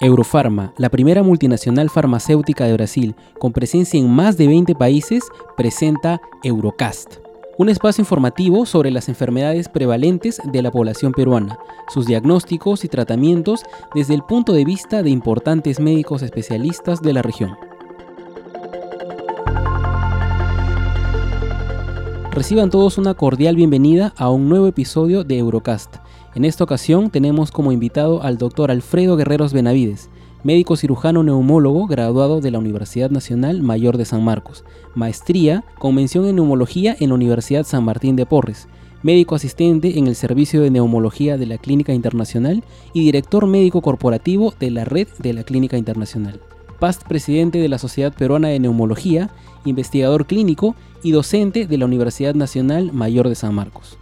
Eurofarma, la primera multinacional farmacéutica de Brasil con presencia en más de 20 países, presenta Eurocast, un espacio informativo sobre las enfermedades prevalentes de la población peruana, sus diagnósticos y tratamientos desde el punto de vista de importantes médicos especialistas de la región. Reciban todos una cordial bienvenida a un nuevo episodio de Eurocast en esta ocasión tenemos como invitado al doctor Alfredo Guerreros Benavides, médico cirujano neumólogo graduado de la Universidad Nacional Mayor de San Marcos, maestría con mención en neumología en la Universidad San Martín de Porres, médico asistente en el Servicio de Neumología de la Clínica Internacional y director médico corporativo de la Red de la Clínica Internacional. Past presidente de la Sociedad Peruana de Neumología, investigador clínico y docente de la Universidad Nacional Mayor de San Marcos.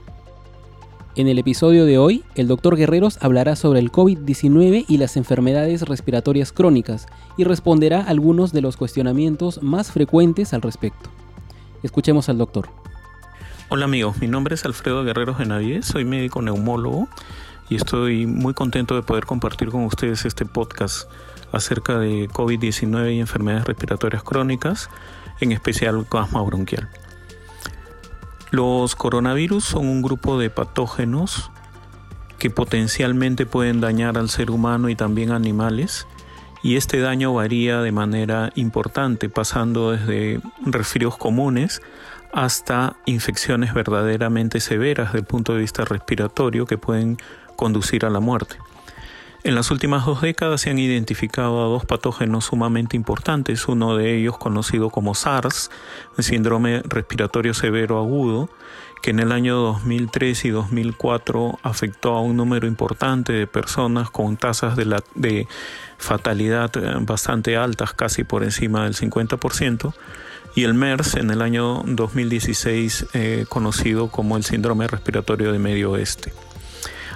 En el episodio de hoy, el doctor Guerreros hablará sobre el COVID-19 y las enfermedades respiratorias crónicas y responderá algunos de los cuestionamientos más frecuentes al respecto. Escuchemos al doctor. Hola amigos, mi nombre es Alfredo Guerreros Benavides, soy médico neumólogo y estoy muy contento de poder compartir con ustedes este podcast acerca de COVID-19 y enfermedades respiratorias crónicas, en especial asma bronquial. Los coronavirus son un grupo de patógenos que potencialmente pueden dañar al ser humano y también animales y este daño varía de manera importante pasando desde resfrios comunes hasta infecciones verdaderamente severas desde el punto de vista respiratorio que pueden conducir a la muerte. En las últimas dos décadas se han identificado a dos patógenos sumamente importantes, uno de ellos conocido como SARS, el síndrome respiratorio severo agudo, que en el año 2003 y 2004 afectó a un número importante de personas con tasas de, de fatalidad eh, bastante altas, casi por encima del 50%, y el MERS en el año 2016 eh, conocido como el síndrome respiratorio de Medio Oeste.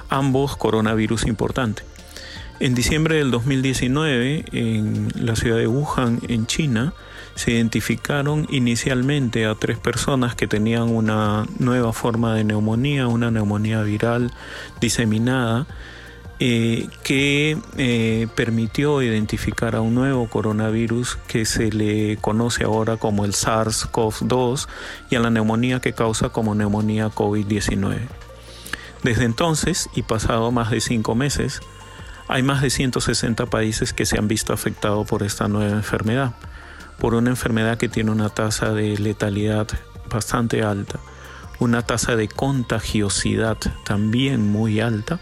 Ambos coronavirus importantes. En diciembre del 2019, en la ciudad de Wuhan, en China, se identificaron inicialmente a tres personas que tenían una nueva forma de neumonía, una neumonía viral diseminada, eh, que eh, permitió identificar a un nuevo coronavirus que se le conoce ahora como el SARS-CoV-2 y a la neumonía que causa como neumonía COVID-19. Desde entonces, y pasado más de cinco meses, hay más de 160 países que se han visto afectados por esta nueva enfermedad, por una enfermedad que tiene una tasa de letalidad bastante alta, una tasa de contagiosidad también muy alta,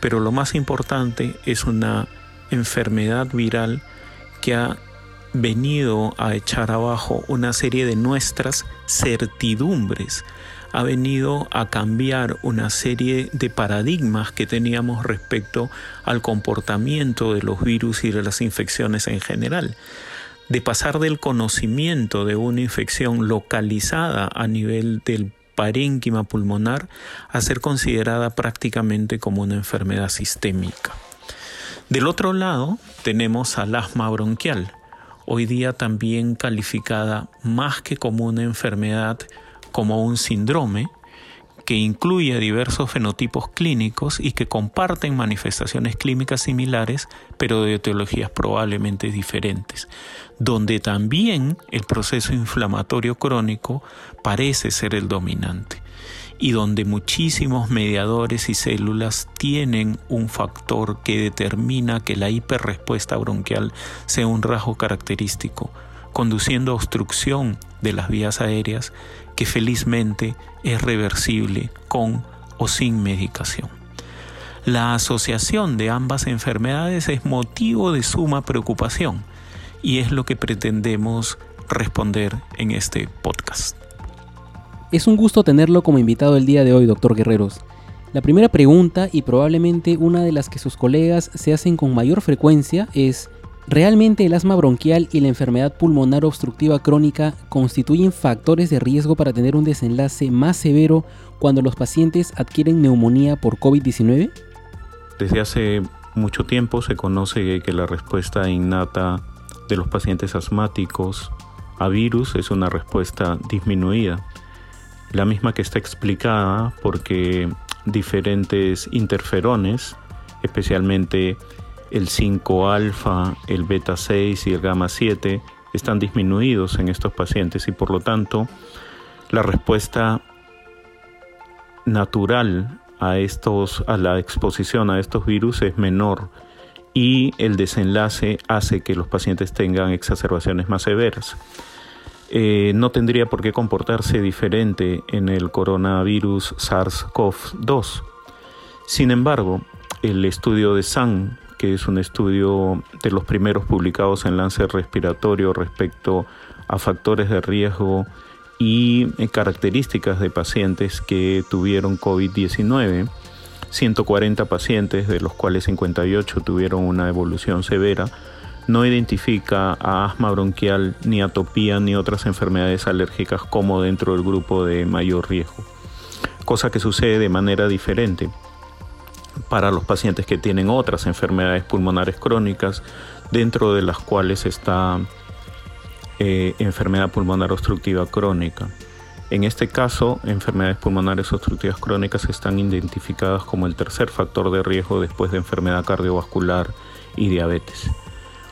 pero lo más importante es una enfermedad viral que ha venido a echar abajo una serie de nuestras certidumbres ha venido a cambiar una serie de paradigmas que teníamos respecto al comportamiento de los virus y de las infecciones en general. De pasar del conocimiento de una infección localizada a nivel del parénquima pulmonar a ser considerada prácticamente como una enfermedad sistémica. Del otro lado tenemos al asma bronquial, hoy día también calificada más que como una enfermedad como un síndrome que incluye diversos fenotipos clínicos y que comparten manifestaciones clínicas similares, pero de etiologías probablemente diferentes, donde también el proceso inflamatorio crónico parece ser el dominante y donde muchísimos mediadores y células tienen un factor que determina que la hiperrespuesta bronquial sea un rasgo característico, conduciendo a obstrucción de las vías aéreas que felizmente es reversible con o sin medicación. La asociación de ambas enfermedades es motivo de suma preocupación y es lo que pretendemos responder en este podcast. Es un gusto tenerlo como invitado el día de hoy, doctor Guerreros. La primera pregunta, y probablemente una de las que sus colegas se hacen con mayor frecuencia, es ¿Realmente el asma bronquial y la enfermedad pulmonar obstructiva crónica constituyen factores de riesgo para tener un desenlace más severo cuando los pacientes adquieren neumonía por COVID-19? Desde hace mucho tiempo se conoce que la respuesta innata de los pacientes asmáticos a virus es una respuesta disminuida, la misma que está explicada porque diferentes interferones, especialmente el 5-alfa, el beta-6 y el gamma-7 están disminuidos en estos pacientes y por lo tanto la respuesta natural a estos a la exposición a estos virus es menor y el desenlace hace que los pacientes tengan exacerbaciones más severas. Eh, no tendría por qué comportarse diferente en el coronavirus SARS-CoV-2. Sin embargo, el estudio de SAN, que es un estudio de los primeros publicados en Lancet Respiratorio respecto a factores de riesgo y eh, características de pacientes que tuvieron COVID-19, 140 pacientes, de los cuales 58 tuvieron una evolución severa, no identifica a asma bronquial, ni atopía, ni otras enfermedades alérgicas como dentro del grupo de mayor riesgo. Cosa que sucede de manera diferente para los pacientes que tienen otras enfermedades pulmonares crónicas, dentro de las cuales está eh, enfermedad pulmonar obstructiva crónica. En este caso, enfermedades pulmonares obstructivas crónicas están identificadas como el tercer factor de riesgo después de enfermedad cardiovascular y diabetes.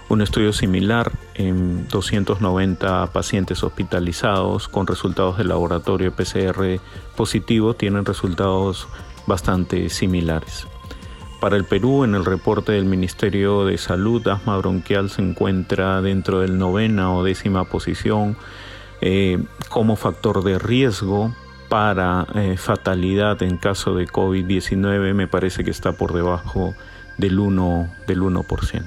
Un estudio similar en 290 pacientes hospitalizados con resultados de laboratorio PCR positivo tienen resultados bastante similares. Para el Perú, en el reporte del Ministerio de Salud, asma bronquial se encuentra dentro del novena o décima posición eh, como factor de riesgo para eh, fatalidad en caso de COVID-19 me parece que está por debajo del 1%. Del 1%.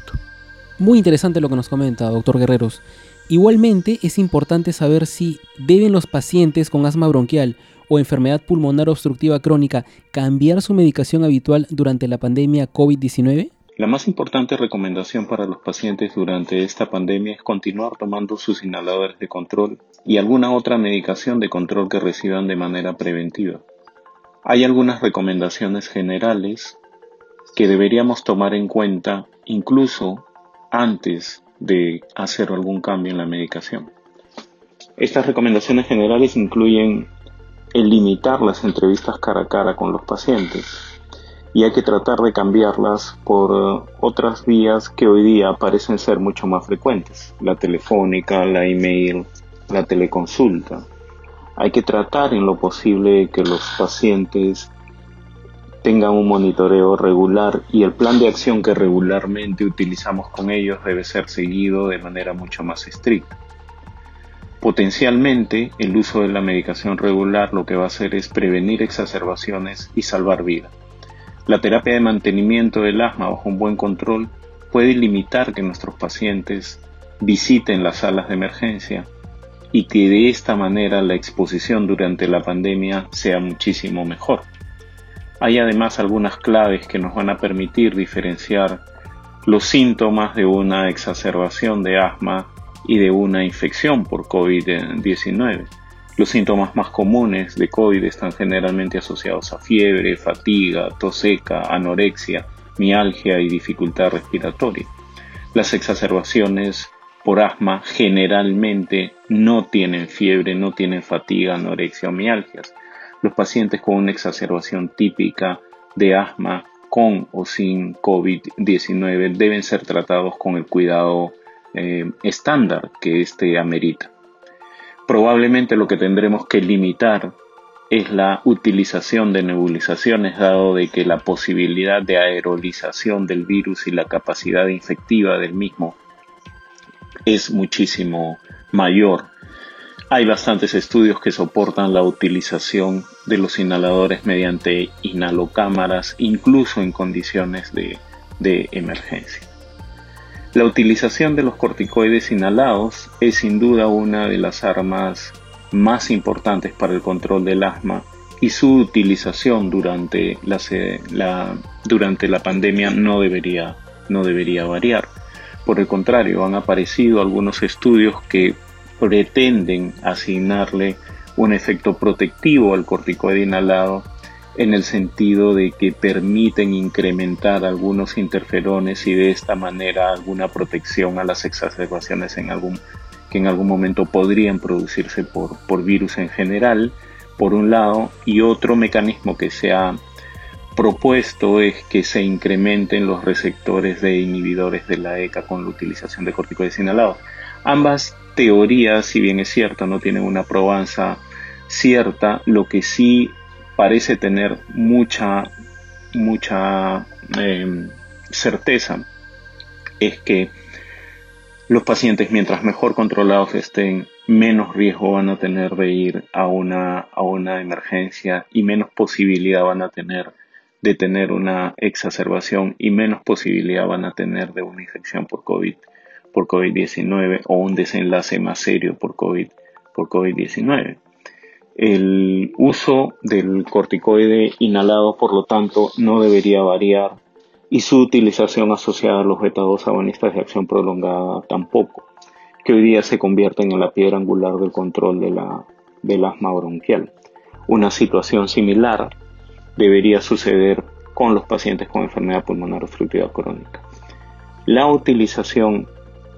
Muy interesante lo que nos comenta, doctor Guerreros. Igualmente es importante saber si deben los pacientes con asma bronquial o enfermedad pulmonar obstructiva crónica cambiar su medicación habitual durante la pandemia COVID-19? La más importante recomendación para los pacientes durante esta pandemia es continuar tomando sus inhaladores de control y alguna otra medicación de control que reciban de manera preventiva. Hay algunas recomendaciones generales que deberíamos tomar en cuenta incluso antes de hacer algún cambio en la medicación. Estas recomendaciones generales incluyen el limitar las entrevistas cara a cara con los pacientes y hay que tratar de cambiarlas por eh, otras vías que hoy día parecen ser mucho más frecuentes, la telefónica, la email, la teleconsulta. Hay que tratar en lo posible que los pacientes tengan un monitoreo regular y el plan de acción que regularmente utilizamos con ellos debe ser seguido de manera mucho más estricta. Potencialmente, el uso de la medicación regular lo que va a hacer es prevenir exacerbaciones y salvar vidas. La terapia de mantenimiento del asma bajo un buen control puede limitar que nuestros pacientes visiten las salas de emergencia y que de esta manera la exposición durante la pandemia sea muchísimo mejor. Hay además algunas claves que nos van a permitir diferenciar los síntomas de una exacerbación de asma y de una infección por COVID-19. Los síntomas más comunes de COVID están generalmente asociados a fiebre, fatiga, tos seca, anorexia, mialgia y dificultad respiratoria. Las exacerbaciones por asma generalmente no tienen fiebre, no tienen fatiga, anorexia o mialgias. Los pacientes con una exacerbación típica de asma con o sin COVID-19 deben ser tratados con el cuidado eh, estándar que éste amerita. Probablemente lo que tendremos que limitar es la utilización de nebulizaciones, dado de que la posibilidad de aerolización del virus y la capacidad infectiva del mismo es muchísimo mayor. Hay bastantes estudios que soportan la utilización de los inhaladores mediante inhalocámaras, incluso en condiciones de emergencia. La utilización de los corticoides inhalados es sin duda una de las armas más importantes para el control del asma y su utilización durante la, durante la pandemia no debería, no debería variar. Por el contrario, han aparecido algunos estudios que pretenden asignarle un efecto protectivo al corticoide inhalado en el sentido de que permiten incrementar algunos interferones y de esta manera alguna protección a las exacerbaciones en algún, que en algún momento podrían producirse por, por virus en general, por un lado, y otro mecanismo que se ha propuesto es que se incrementen los receptores de inhibidores de la ECA con la utilización de corticoides inhalados. Ambas teorías, si bien es cierto, no tienen una probanza cierta, lo que sí parece tener mucha, mucha em, certeza es que los pacientes, mientras mejor controlados estén, menos riesgo van a tener de ir a una, a una emergencia y menos posibilidad van a tener de tener una exacerbación y menos posibilidad van a tener de una infección por COVID por COVID-19 o un desenlace más serio por COVID por COVID-19. El uso del corticoide inhalado, por lo tanto, no debería variar y su utilización asociada a los beta-2 agonistas de acción prolongada tampoco, que hoy día se convierten en la piedra angular del control de la, del asma bronquial. Una situación similar debería suceder con los pacientes con enfermedad pulmonar obstructiva crónica. La utilización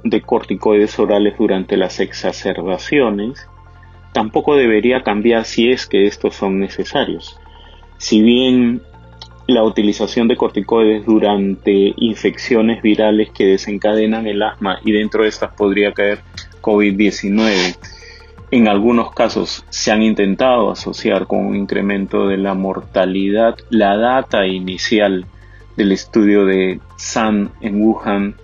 de corticoides orales durante las exacerbaciones tampoco debería cambiar si es que estos son necesarios. Si bien la utilización de corticoides durante infecciones virales que desencadenan el asma y dentro de estas podría caer COVID-19, en algunos casos se han intentado asociar con un incremento de la mortalidad. La data inicial del estudio de San en Wuhan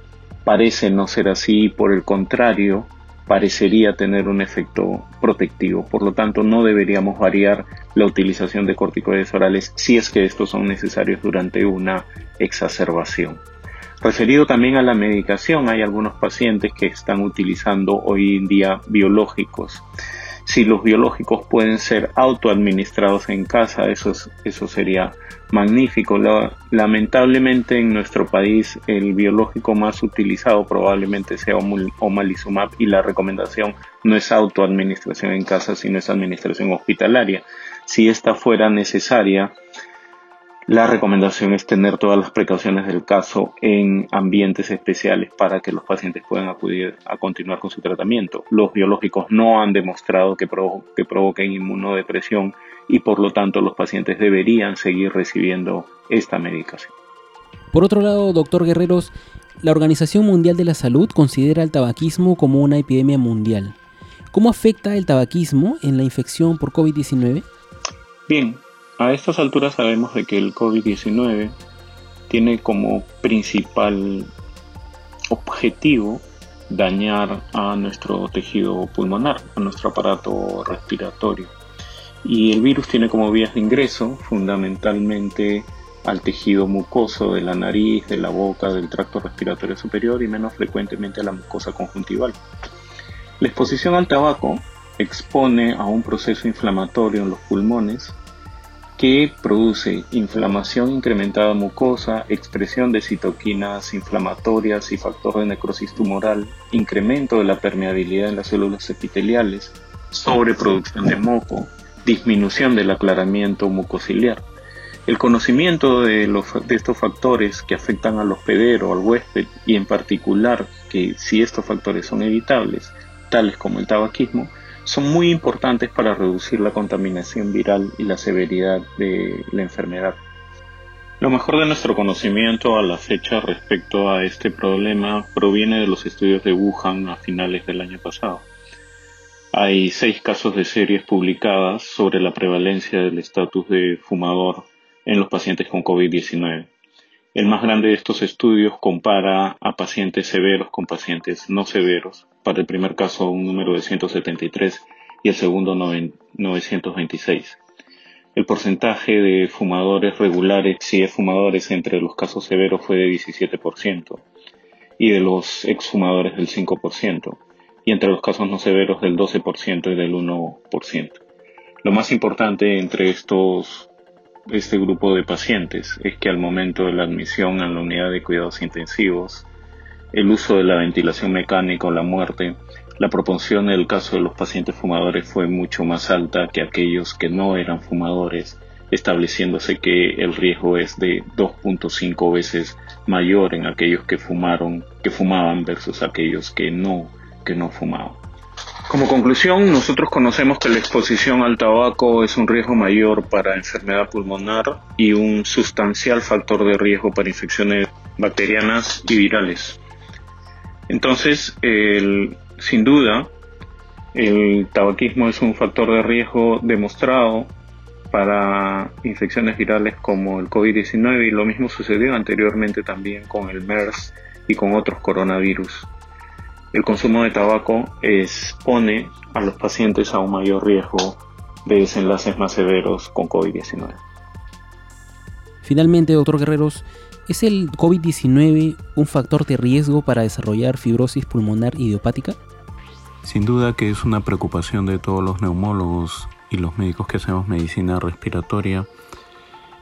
parece no ser así, por el contrario, parecería tener un efecto protectivo. Por lo tanto, no deberíamos variar la utilización de corticoides orales si es que estos son necesarios durante una exacerbación. Referido también a la medicación, hay algunos pacientes que están utilizando hoy en día biológicos. Si los biológicos pueden ser autoadministrados en casa, eso, eso sería magnífico. lamentablemente en nuestro país el biológico más utilizado probablemente sea omalizumab y la recomendación no es autoadministración en casa, sino es administración hospitalaria. Si esta fuera necesaria, la recomendación es tener todas las precauciones del caso en ambientes especiales para que los pacientes puedan acudir a continuar con su tratamiento. Los biológicos no han demostrado que, que provoquen inmunodepresión y por lo tanto los pacientes deberían seguir recibiendo esta medicación. Por otro lado, doctor Guerreros, la Organización Mundial de la Salud considera el tabaquismo como una epidemia mundial. ¿Cómo afecta el tabaquismo en la infección por COVID-19? Bien, a estas alturas sabemos de que el COVID-19 tiene como principal objetivo dañar a nuestro tejido pulmonar, a nuestro aparato respiratorio. Y el virus tiene como vías de ingreso fundamentalmente al tejido mucoso de la nariz, de la boca, del tracto respiratorio superior y menos frecuentemente a la mucosa conjuntival. La exposición al tabaco expone a un proceso inflamatorio en los pulmones que produce inflamación incrementada mucosa, expresión de citoquinas inflamatorias y factor de necrosis tumoral, incremento de la permeabilidad en las células epiteliales, sobreproducción de moco, disminución del aclaramiento mucociliar. El conocimiento de, de estos factores que afectan al hospedero, al huésped y en particular que si estos factores son evitables, tales como el tabaquismo, son muy importantes para reducir la contaminación viral y la severidad de la enfermedad. Lo mejor de nuestro conocimiento a la fecha respecto a este problema proviene de los estudios de Wuhan a finales del año pasado. Hay seis casos de series publicadas sobre la prevalencia del estatus de fumador en los pacientes con COVID-19. El más grande de estos estudios compara a pacientes severos con pacientes no severos para el primer caso un número de 173 y el segundo 926. El porcentaje de fumadores regulares, si es fumadores entre los casos severos, fue de 17% y de los exfumadores del 5% y entre los casos no severos del 12% y del 1%. Lo más importante entre estos este grupo de pacientes es que al momento de la admisión a la unidad de cuidados intensivos el uso de la ventilación mecánica o la muerte, la proporción en el caso de los pacientes fumadores fue mucho más alta que aquellos que no eran fumadores, estableciéndose que el riesgo es de 2.5 veces mayor en aquellos que fumaron, que fumaban versus aquellos que no, que no fumaban. Como conclusión, nosotros conocemos que la exposición al tabaco es un riesgo mayor para enfermedad pulmonar y un sustancial factor de riesgo para infecciones bacterianas y virales. Entonces, sin duda, el tabaquismo es un factor de riesgo demostrado para infecciones virales como el COVID-19 y lo mismo sucedió anteriormente también con el MERS y con otros coronavirus el consumo de tabaco expone a los pacientes a un mayor riesgo de desenlaces más severos con COVID-19. Finalmente, doctor Guerreros, ¿es el COVID-19 un factor de riesgo para desarrollar fibrosis pulmonar idiopática? Sin duda que es una preocupación de todos los neumólogos y los médicos que hacemos medicina respiratoria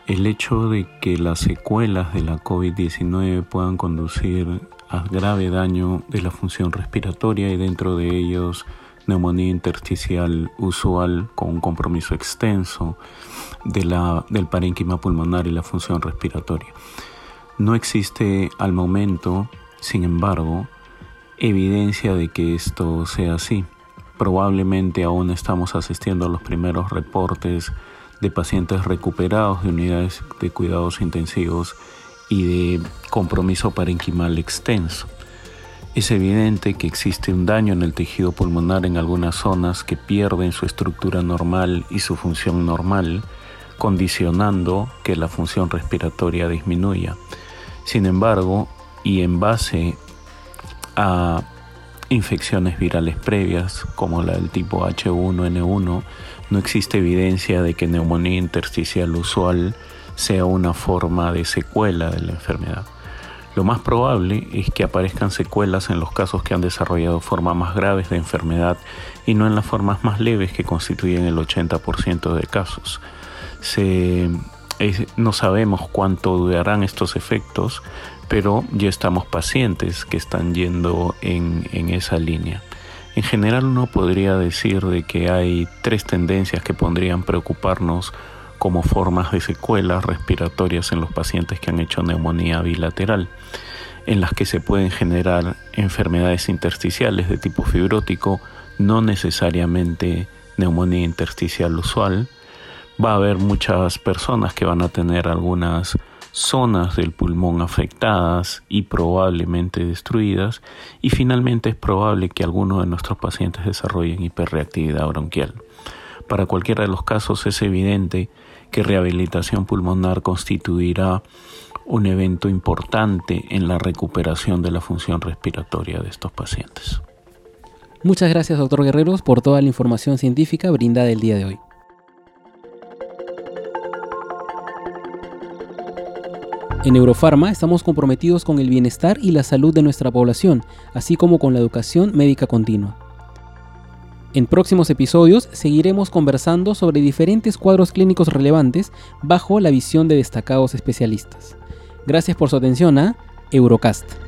el hecho de que las secuelas de la COVID-19 puedan conducir grave daño de la función respiratoria y dentro de ellos neumonía intersticial usual con un compromiso extenso de la, del parénquima pulmonar y la función respiratoria. No existe al momento, sin embargo, evidencia de que esto sea así. Probablemente aún estamos asistiendo a los primeros reportes de pacientes recuperados de unidades de cuidados intensivos y de compromiso parenquimal extenso. Es evidente que existe un daño en el tejido pulmonar en algunas zonas que pierden su estructura normal y su función normal, condicionando que la función respiratoria disminuya. Sin embargo, y en base a infecciones virales previas, como la del tipo H1N1, no existe evidencia de que neumonía intersticial usual sea una forma de secuela de la enfermedad. Lo más probable es que aparezcan secuelas en los casos que han desarrollado formas más graves de enfermedad y no en las formas más leves que constituyen el 80% de casos. No sabemos cuánto durarán estos efectos, pero ya estamos pacientes que están yendo en, esa línea. En general uno podría decir de que hay tres tendencias que podrían preocuparnos como formas de secuelas respiratorias en los pacientes que han hecho neumonía bilateral, en las que se pueden generar enfermedades intersticiales de tipo fibrótico, no necesariamente neumonía intersticial usual. Va a haber muchas personas que van a tener algunas zonas del pulmón afectadas y probablemente destruidas y finalmente es probable que algunos de nuestros pacientes desarrollen hiperreactividad bronquial. Para cualquiera de los casos es evidente que rehabilitación pulmonar constituirá un evento importante en la recuperación de la función respiratoria de estos pacientes. Muchas gracias, doctor Guerreros, por toda la información científica brindada el día de hoy. En Eurofarma estamos comprometidos con el bienestar y la salud de nuestra población, así como con la educación médica continua. En próximos episodios seguiremos conversando sobre diferentes cuadros clínicos relevantes bajo la visión de destacados especialistas. Gracias por su atención a Eurocast.